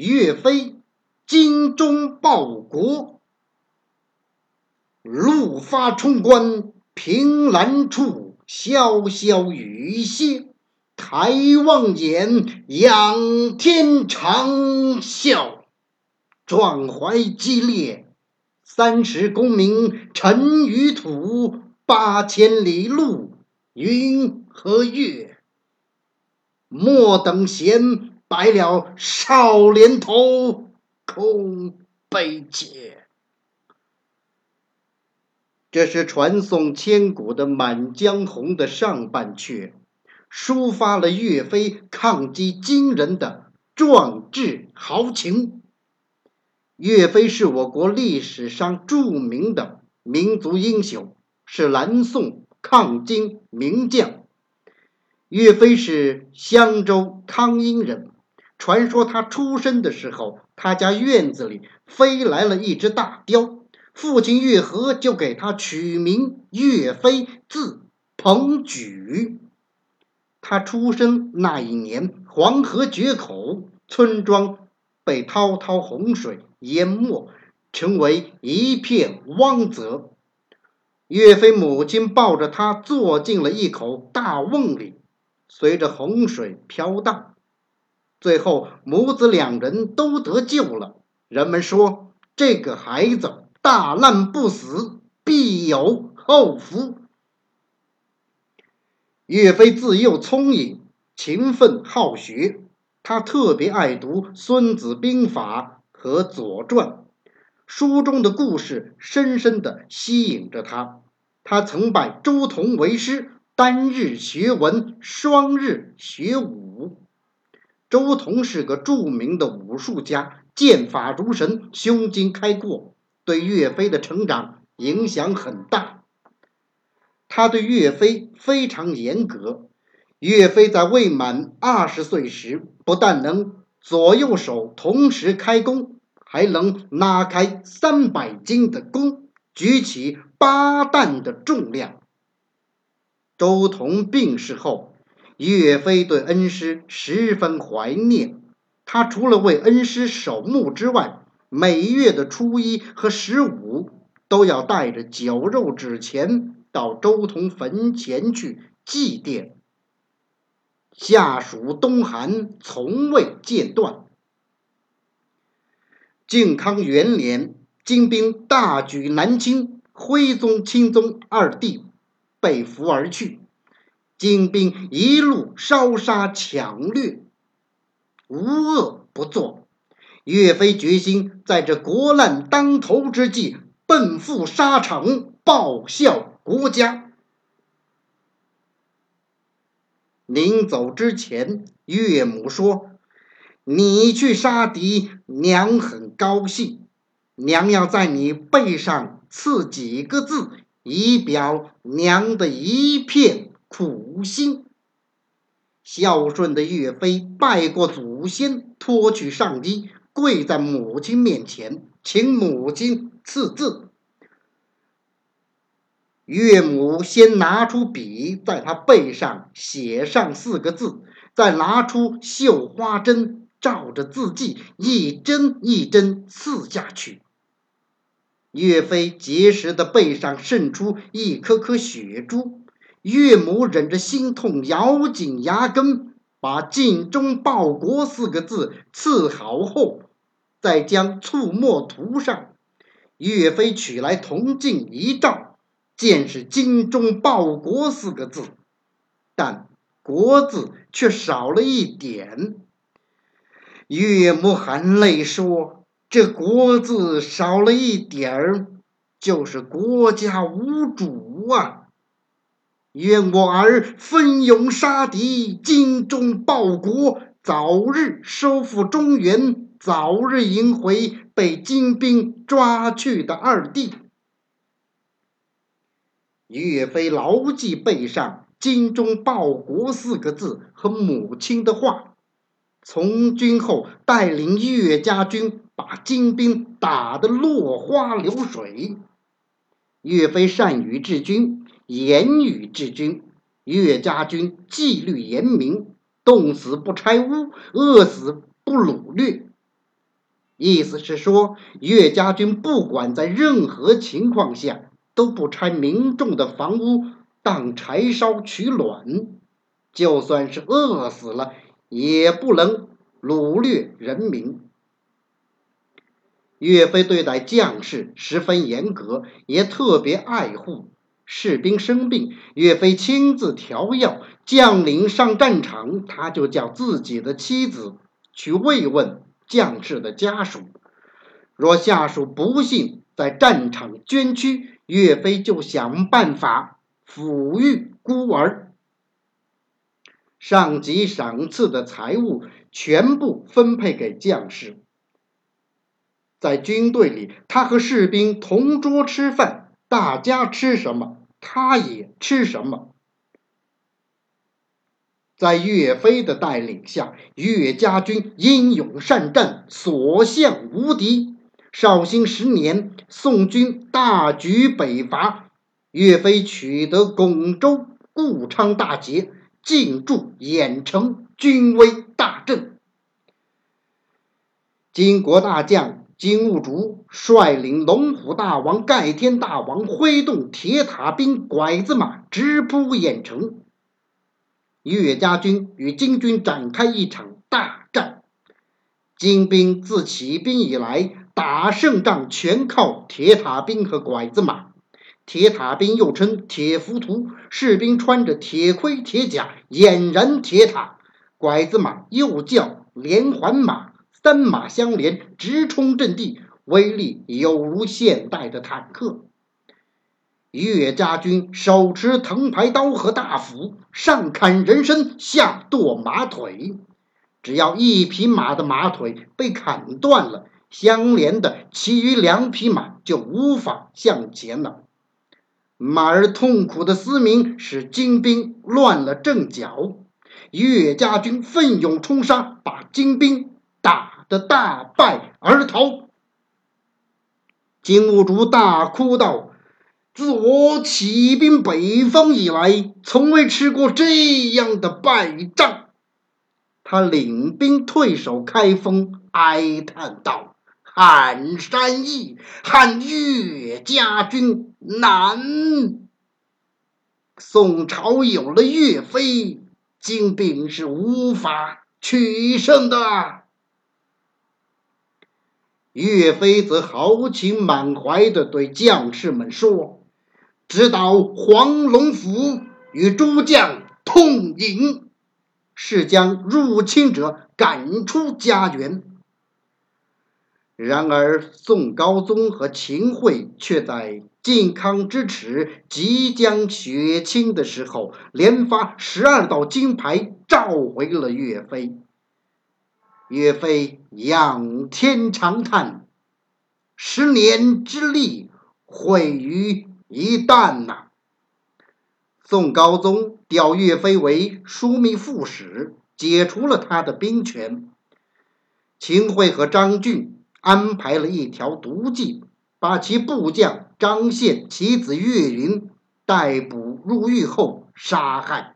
岳飞精忠报国，怒发冲冠，凭栏处，潇潇雨歇。抬望眼，仰天长啸，壮怀激烈。三十功名尘与土，八千里路云和月。莫等闲，白了少年头，空悲切。这是传颂千古的《满江红》的上半阙。抒发了岳飞抗击金人的壮志豪情。岳飞是我国历史上著名的民族英雄，是南宋抗金名将。岳飞是襄州汤阴人，传说他出生的时候，他家院子里飞来了一只大雕，父亲岳和就给他取名岳飞，字鹏举。他出生那一年，黄河决口，村庄被滔滔洪水淹没，成为一片汪泽。岳飞母亲抱着他坐进了一口大瓮里，随着洪水飘荡，最后母子两人都得救了。人们说，这个孩子大难不死，必有后福。岳飞自幼聪颖、勤奋好学，他特别爱读《孙子兵法》和《左传》，书中的故事深深地吸引着他。他曾拜周同为师，单日学文，双日学武。周同是个著名的武术家，剑法如神，胸襟开阔，对岳飞的成长影响很大。他对岳飞非常严格。岳飞在未满二十岁时，不但能左右手同时开弓，还能拉开三百斤的弓，举起八担的重量。周同病逝后，岳飞对恩师十分怀念。他除了为恩师守墓之外，每月的初一和十五都要带着酒肉纸钱。到周同坟前去祭奠。夏暑冬寒，从未间断。靖康元年，金兵大举南侵，徽宗、钦宗二帝被俘而去。金兵一路烧杀抢掠，无恶不作。岳飞决心在这国难当头之际，奔赴沙场，报效。国家临走之前，岳母说：“你去杀敌，娘很高兴。娘要在你背上刺几个字，以表娘的一片苦心。”孝顺的岳飞拜过祖先，脱去上衣，跪在母亲面前，请母亲赐字。岳母先拿出笔，在他背上写上四个字，再拿出绣花针，照着字迹一针一针刺下去。岳飞结实的背上渗出一颗颗血珠，岳母忍着心痛，咬紧牙根，把“尽忠报国”四个字刺好后，再将醋墨涂上。岳飞取来铜镜一照。见是“精忠报国”四个字，但“国”字却少了一点。岳母含泪说：“这‘国’字少了一点儿，就是国家无主啊！愿我儿奋勇杀敌，精忠报国，早日收复中原，早日迎回被金兵抓去的二弟。”岳飞牢记背上“精忠报国”四个字和母亲的话，从军后带领岳家军把金兵打得落花流水。岳飞善于治军，严于治军，岳家军纪律严明，冻死不拆屋，饿死不掳掠。意思是说，岳家军不管在任何情况下都不拆民众的房屋当柴烧取暖，就算是饿死了也不能掳掠人民。岳飞对待将士十分严格，也特别爱护士兵生病，岳飞亲自调药。将领上战场，他就叫自己的妻子去慰问将士的家属。若下属不幸在战场捐躯，岳飞就想办法抚育孤儿。上级赏赐的财物全部分配给将士。在军队里，他和士兵同桌吃饭，大家吃什么，他也吃什么。在岳飞的带领下，岳家军英勇善战，所向无敌。绍兴十年，宋军大举北伐，岳飞取得巩州、顾昌大捷，进驻郾城，军威大振。金国大将。金兀术率领龙虎大王、盖天大王，挥动铁塔兵、拐子马，直扑郾城。岳家军与金军展开一场大战。金兵自起兵以来，打胜仗全靠铁塔兵和拐子马。铁塔兵又称铁浮屠，士兵穿着铁盔铁甲，俨然铁塔；拐子马又叫连环马。三马相连，直冲阵地，威力有如现代的坦克。岳家军手持藤牌刀和大斧，上砍人身，下剁马腿。只要一匹马的马腿被砍断了，相连的其余两匹马就无法向前了。马儿痛苦的嘶鸣使金兵乱了阵脚。岳家军奋勇冲杀，把金兵。的大败而逃，金兀术大哭道：“自我起兵北方以来，从未吃过这样的败仗。”他领兵退守开封，哀叹道：“撼山易，撼岳家军难。宋朝有了岳飞，金兵是无法取胜的。”岳飞则豪情满怀地对将士们说：“直捣黄龙府，与诸将痛饮，是将入侵者赶出家园。”然而，宋高宗和秦桧却在靖康之耻即将血清的时候，连发十二道金牌召回了岳飞。岳飞仰天长叹：“十年之力毁于一旦呐！”宋高宗调岳飞为枢密副使，解除了他的兵权。秦桧和张俊安排了一条毒计，把其部将张宪其子岳云逮捕入狱后杀害。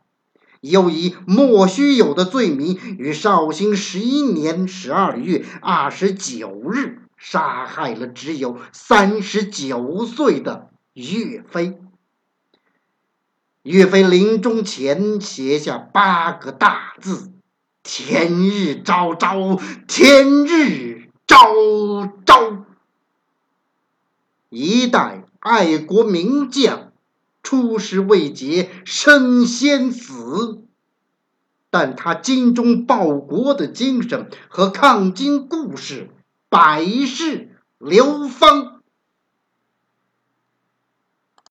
又以莫须有的罪名，于绍兴十一年十二月二十九日杀害了只有三十九岁的岳飞。岳飞临终前写下八个大字：“天日昭昭，天日昭昭。”一代爱国名将。出师未捷身先死，但他精忠报国的精神和抗金故事百世流芳。